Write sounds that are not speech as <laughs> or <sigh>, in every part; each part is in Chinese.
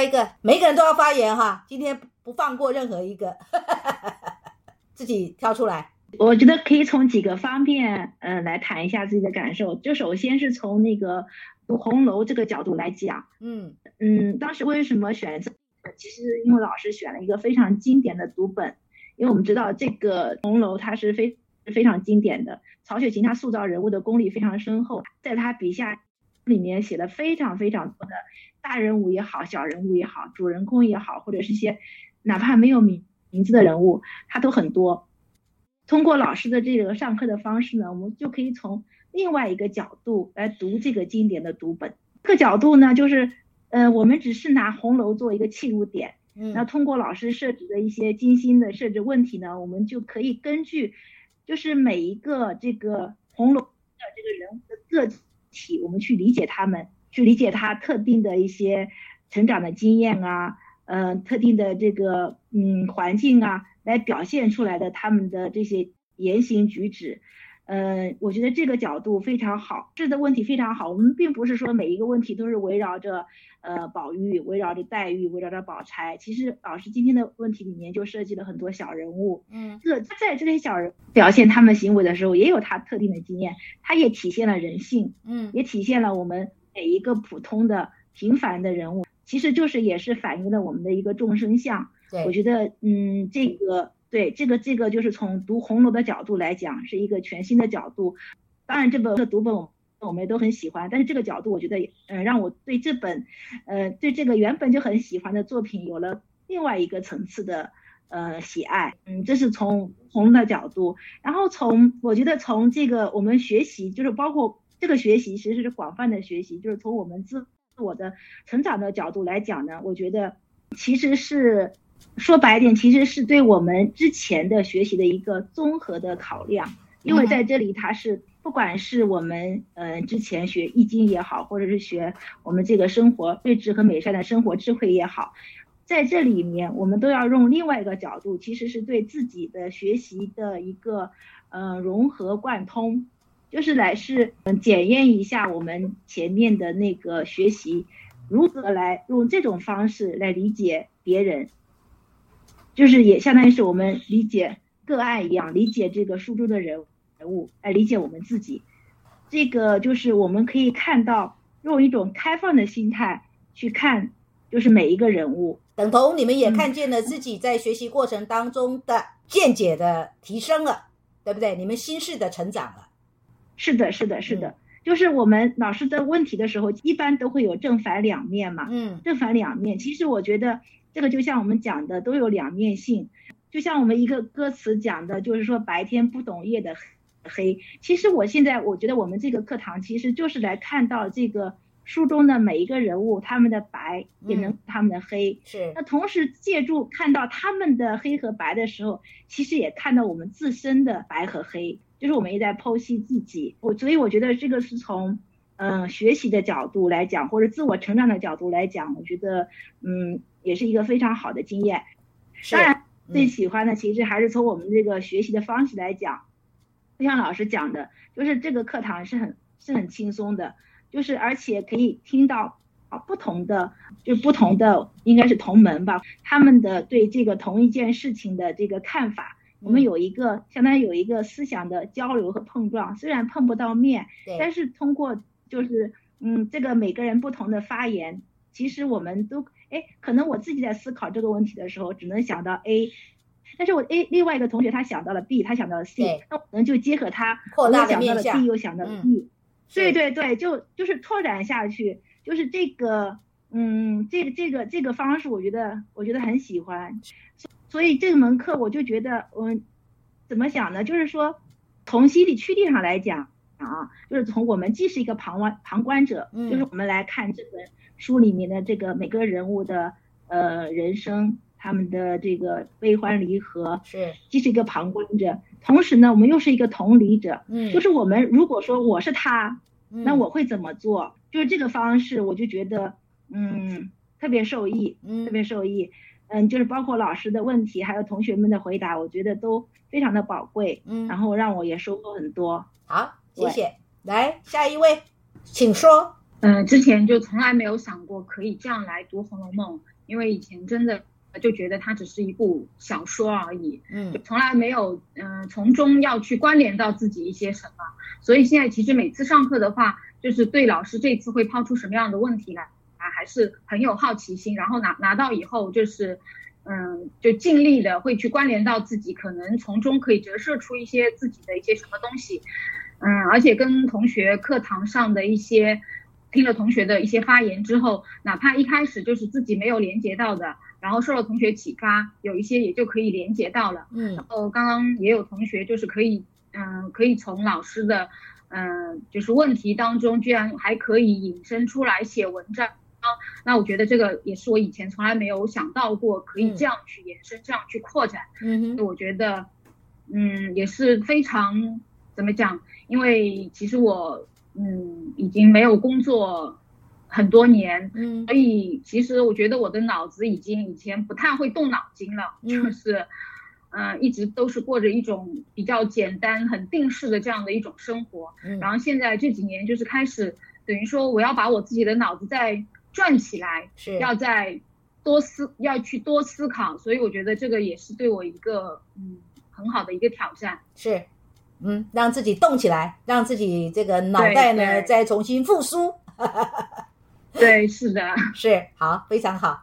下一个，每个人都要发言哈，今天不放过任何一个，<laughs> 自己挑出来。我觉得可以从几个方面，呃，来谈一下自己的感受。就首先是从那个红楼这个角度来讲，嗯嗯，当时为什么选择？其实因为老师选了一个非常经典的读本，因为我们知道这个红楼它是非非常经典的，曹雪芹他塑造人物的功力非常深厚，在他笔下里面写了非常非常多的大人物也好，小人物也好，主人公也好，或者是一些哪怕没有名名字的人物，他都很多。通过老师的这个上课的方式呢，我们就可以从另外一个角度来读这个经典的读本。这个角度呢，就是，呃，我们只是拿红楼做一个切入点，嗯，那通过老师设置的一些精心的设置问题呢，我们就可以根据，就是每一个这个红楼的这个人物的个体，我们去理解他们，去理解他特定的一些成长的经验啊，嗯，特定的这个嗯环境啊。来表现出来的他们的这些言行举止，呃，我觉得这个角度非常好，这的问题非常好。我们并不是说每一个问题都是围绕着呃宝玉，围绕着黛玉，围绕着宝钗。其实老师今天的问题里面就涉及了很多小人物，嗯，这在这些小人表现他们行为的时候，也有他特定的经验，他也体现了人性，嗯，也体现了我们每一个普通的平凡的人物，其实就是也是反映了我们的一个众生相。我觉得，嗯，这个对这个这个就是从读红楼的角度来讲，是一个全新的角度。当然，这本的读本我们也都很喜欢，但是这个角度，我觉得，嗯，让我对这本，呃，对这个原本就很喜欢的作品有了另外一个层次的，呃，喜爱。嗯，这是从红楼的角度。然后从我觉得从这个我们学习，就是包括这个学习，其实是广泛的学习，就是从我们自我的成长的角度来讲呢，我觉得其实是。说白点，其实是对我们之前的学习的一个综合的考量，因为在这里它是不管是我们呃之前学易经也好，或者是学我们这个生活睿智和美善的生活智慧也好，在这里面我们都要用另外一个角度，其实是对自己的学习的一个呃融合贯通，就是来是检验一下我们前面的那个学习如何来用这种方式来理解别人。就是也相当于是我们理解个案一样，理解这个书中的人人物，来理解我们自己。这个就是我们可以看到，用一种开放的心态去看，就是每一个人物，等同你们也看见了自己在学习过程当中的见解的提升了，对不对？你们心事的成长了。是的，是的，是的。就是我们老师的问题的时候，一般都会有正反两面嘛。嗯，正反两面，其实我觉得。这个就像我们讲的都有两面性，就像我们一个歌词讲的，就是说白天不懂夜的黑。其实我现在我觉得我们这个课堂其实就是来看到这个书中的每一个人物他们的白，也能他们的黑。是。那同时借助看到他们的黑和白的时候，其实也看到我们自身的白和黑，就是我们也在剖析自己。我所以我觉得这个是从嗯学习的角度来讲，或者自我成长的角度来讲，我觉得嗯。也是一个非常好的经验，当然最喜欢的其实还是从我们这个学习的方式来讲，就像老师讲的，就是这个课堂是很是很轻松的，就是而且可以听到啊不同的就不同的应该是同门吧，他们的对这个同一件事情的这个看法，我们有一个相当于有一个思想的交流和碰撞，虽然碰不到面，但是通过就是嗯这个每个人不同的发言，其实我们都。哎，可能我自己在思考这个问题的时候，只能想到 A，但是我 A 另外一个同学他想到了 B，他想到了 C，那我能就结合他，我又想到了 D，又想到了 E，对对对，就就是拓展下去，就是这个，嗯，这个这个这个方式，我觉得我觉得很喜欢，所以这门课我就觉得，嗯，怎么想呢？就是说，从心理驱力上来讲啊，就是从我们既是一个旁观旁观者，就是我们来看这本。书里面的这个每个人物的呃人生，他们的这个悲欢离合，是既是一个旁观者，同时呢，我们又是一个同理者。嗯，就是我们如果说我是他，那我会怎么做？就是这个方式，我就觉得嗯特别受益，嗯，特别受益。嗯，就是包括老师的问题，还有同学们的回答，我觉得都非常的宝贵。嗯，然后让我也收获很多。好，谢谢。来下一位，请说。嗯，之前就从来没有想过可以这样来读《红楼梦》，因为以前真的就觉得它只是一部小说而已，嗯，从来没有嗯从中要去关联到自己一些什么。所以现在其实每次上课的话，就是对老师这次会抛出什么样的问题来啊，还是很有好奇心。然后拿拿到以后，就是嗯，就尽力的会去关联到自己，可能从中可以折射出一些自己的一些什么东西。嗯，而且跟同学课堂上的一些，听了同学的一些发言之后，哪怕一开始就是自己没有连接到的，然后受了同学启发，有一些也就可以连接到了。嗯，然后刚刚也有同学就是可以，嗯，可以从老师的，嗯，就是问题当中，居然还可以引申出来写文章。那我觉得这个也是我以前从来没有想到过，可以这样去延伸，这样去扩展。嗯哼，我觉得，嗯，也是非常。怎么讲？因为其实我嗯已经没有工作很多年，嗯，所以其实我觉得我的脑子已经以前不太会动脑筋了，就是嗯一直都是过着一种比较简单、很定式的这样的一种生活。嗯然后现在这几年就是开始等于说我要把我自己的脑子再转起来，是要再多思要去多思考，所以我觉得这个也是对我一个嗯很好的一个挑战。是。嗯，让自己动起来，让自己这个脑袋呢再重新复苏。<laughs> 对，是的，是好，非常好，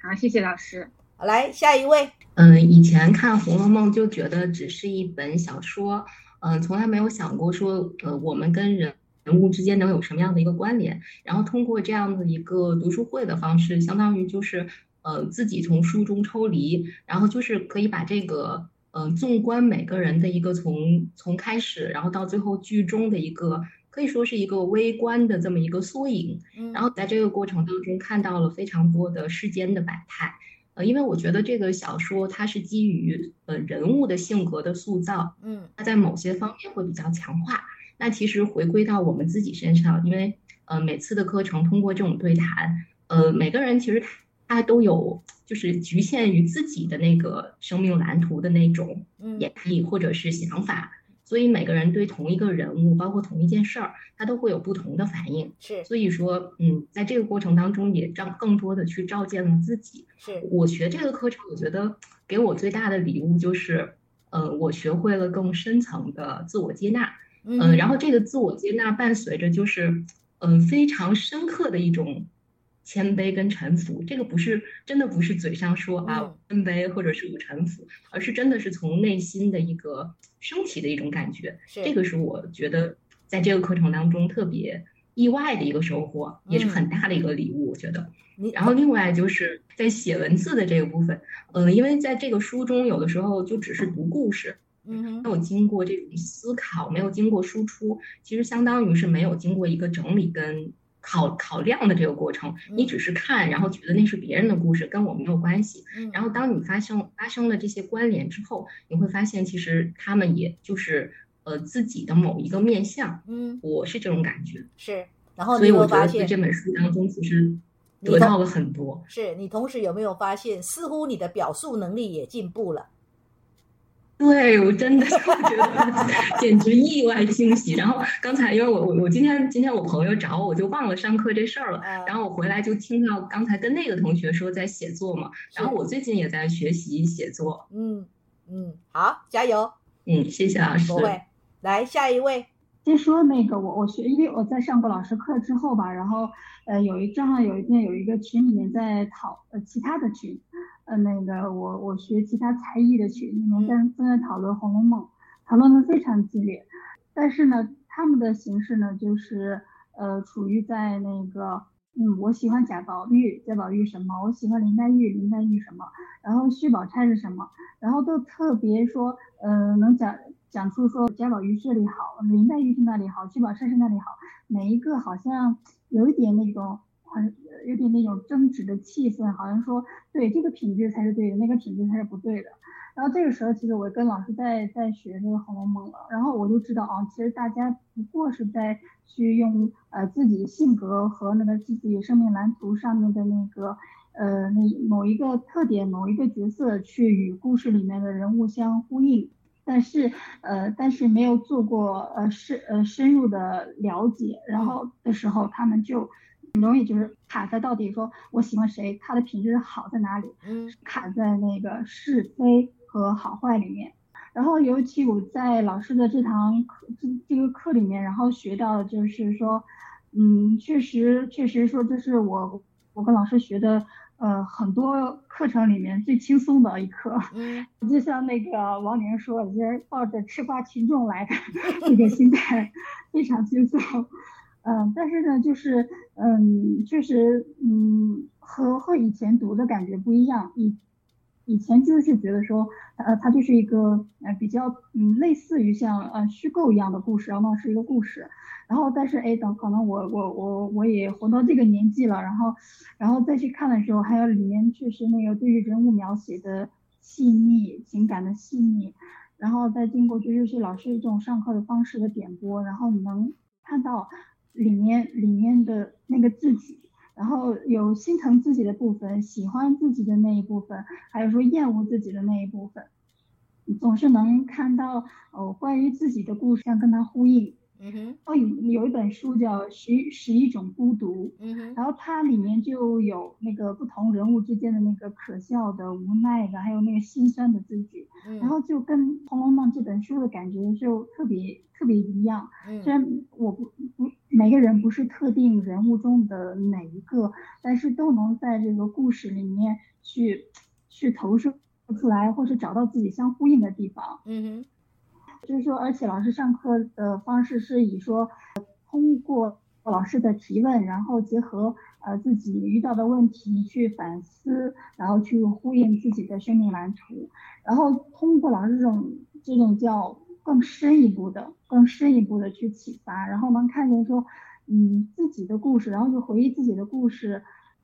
好，谢谢老师。好，来下一位。嗯，以前看《红楼梦》就觉得只是一本小说，嗯，从来没有想过说，呃，我们跟人人物之间能有什么样的一个关联。然后通过这样的一个读书会的方式，相当于就是，呃，自己从书中抽离，然后就是可以把这个。嗯，纵观每个人的一个从从开始，然后到最后剧中的一个，可以说是一个微观的这么一个缩影。嗯，然后在这个过程当中看到了非常多的世间的百态。呃，因为我觉得这个小说它是基于呃人物的性格的塑造，嗯，它在某些方面会比较强化。那其实回归到我们自己身上，因为呃每次的课程通过这种对谈，呃每个人其实。他都有，就是局限于自己的那个生命蓝图的那种演绎或者是想法，所以每个人对同一个人物，包括同一件事儿，他都会有不同的反应。是，所以说，嗯，在这个过程当中，也照更多的去照见了自己。是我学这个课程，我觉得给我最大的礼物就是，呃，我学会了更深层的自我接纳。嗯，然后这个自我接纳伴随着就是，嗯，非常深刻的一种。谦卑跟臣服，这个不是真的不是嘴上说啊谦卑或者是我臣服，而是真的是从内心的一个升起的一种感觉。这个是我觉得在这个课程当中特别意外的一个收获，也是很大的一个礼物。我觉得。然后另外就是在写文字的这个部分，嗯，因为在这个书中有的时候就只是读故事，嗯，没有经过这种思考，没有经过输出，其实相当于是没有经过一个整理跟。考考量的这个过程，你只是看，然后觉得那是别人的故事，跟我没有关系。然后当你发生发生了这些关联之后，你会发现其实他们也就是呃自己的某一个面相。嗯，我是这种感觉。是，然后所以我觉得在这本书当中其实得到了很多。是你同时有没有发现，似乎你的表述能力也进步了？对我真的觉得 <laughs> 简直意外惊喜。然后刚才因为我我我今天今天我朋友找我，我就忘了上课这事儿了。然后我回来就听到刚才跟那个同学说在写作嘛。然后我最近也在学习写作。嗯嗯，好，加油。嗯，谢谢老师。不会，来下一位。先说那个我我学，因为我在上过老师课之后吧，然后呃有一正好有一天有一个群里面在讨呃其他的群。呃，那个我我学其他才艺的群里面但正在讨论《红楼梦》，讨论的非常激烈。但是呢，他们的形式呢，就是呃，处于在那个，嗯，我喜欢贾宝玉，贾宝玉什么？我喜欢林黛玉，林黛玉什么？然后薛宝钗是什么？然后都特别说，呃，能讲讲出说贾宝玉这里好，林黛玉是那里好，薛宝钗是那里好，每一个好像有一点那种。很有点那种争执的气氛，好像说对这个品质才是对的，那个品质才是不对的。然后这个时候，其实我跟老师在在学这个《红楼梦》了，然后我就知道啊，其实大家不过是在去用呃自己性格和那个自己生命蓝图上面的那个呃那某一个特点、某一个角色去与故事里面的人物相呼应。但是呃，但是没有做过呃深呃深入的了解，然后的时候他们就很容易就是卡在到底说我喜欢谁，他的品质好在哪里，嗯，卡在那个是非和好坏里面。然后尤其我在老师的这堂课这这个课里面，然后学到的就是说，嗯，确实确实说这是我我跟老师学的。呃，很多课程里面最轻松的一课，嗯，就像那个王宁说，就是抱着吃瓜群众来的那个心态，非常轻松。嗯，但是呢，就是嗯，确实，嗯，和和以前读的感觉不一样。以以前就是觉得说，呃，它就是一个呃比较嗯类似于像呃虚构一样的故事，然后是一个故事。然后，但是哎，等可能我我我我也活到这个年纪了，然后，然后再去看的时候，还有里面确实那个对于人物描写的细腻，情感的细腻，然后再经过就是老师这种上课的方式的点拨，然后你能看到里面里面的那个自己，然后有心疼自己的部分，喜欢自己的那一部分，还有说厌恶自己的那一部分，总是能看到哦关于自己的故事，要跟他呼应。嗯哼，哦，有有一本书叫《十十一种孤独》，嗯哼，然后它里面就有那个不同人物之间的那个可笑的、无奈的，还有那个心酸的自己，然后就跟《红楼梦》这本书的感觉就特别特别一样。虽然我不不每个人不是特定人物中的哪一个，但是都能在这个故事里面去去投射出来，或是找到自己相呼应的地方。嗯哼。就是说，而且老师上课的方式是以说，通过老师的提问，然后结合呃自己遇到的问题去反思，然后去呼应自己的生命蓝图，然后通过老师这种这种叫更深一步的、更深一步的去启发，然后能看见说，嗯自己的故事，然后就回忆自己的故事，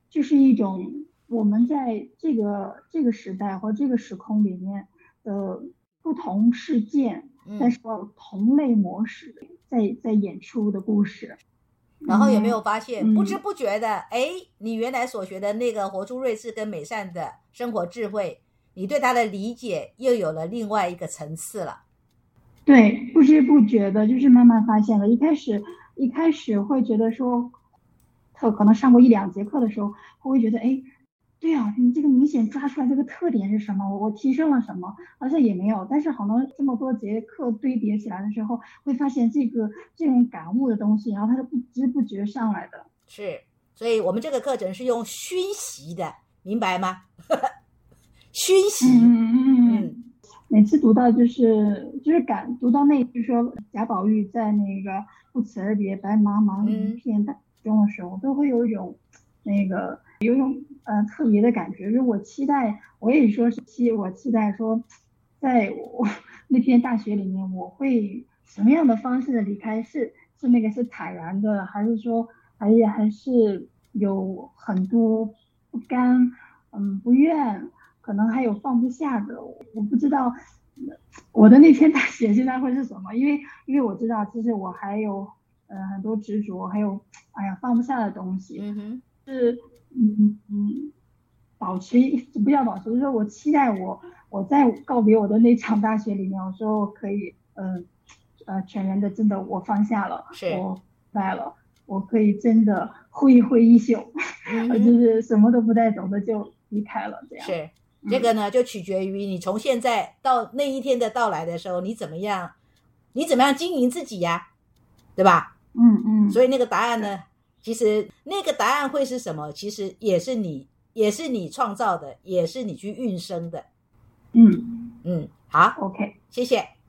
就是一种我们在这个这个时代或这个时空里面的不同事件。但是同类模式在在演出的故事，然后有没有发现不知不觉的，哎，你原来所学的那个活出睿智跟美善的生活智慧，你对他的理解又有了另外一个层次了。对，不知不觉的，就是慢慢发现了。一开始一开始会觉得说，特可能上过一两节课的时候，会觉得哎。对呀，你这个明显抓出来这个特点是什么？我我提升了什么？好像也没有。但是好多这么多节课堆叠起来的时候，会发现这个这种感悟的东西，然后它是不知不觉上来的。是，所以我们这个课程是用熏习的，明白吗？<laughs> 熏习。嗯嗯嗯。每次读到就是就是感读到那句说贾宝玉在那个不辞而别白茫茫一片大中的时候，都会有一种那个。有一种呃特别的感觉，就是我期待，我也说是期，我期待说，在我那片大学里面，我会什么样的方式的离开？是是那个是坦然的，还是说哎呀还是有很多不甘，嗯，不愿，可能还有放不下的，我不知道我的那片大学现在会是什么，因为因为我知道，其实我还有呃很多执着，还有哎呀放不下的东西，嗯哼，是。嗯嗯，保持不要保持，就是说我期待我我在告别我的那场大学里面，我说我可以，嗯呃，全然的真的我放下了，我败了，我可以真的挥一挥衣袖，<laughs> 就是什么都不带走的就离开了，这样是这个呢，就取决于你从现在到那一天的到来的时候，你怎么样，你怎么样经营自己呀，对吧？嗯嗯，所以那个答案呢？其实那个答案会是什么？其实也是你，也是你创造的，也是你去运生的。嗯嗯，好，OK，谢谢。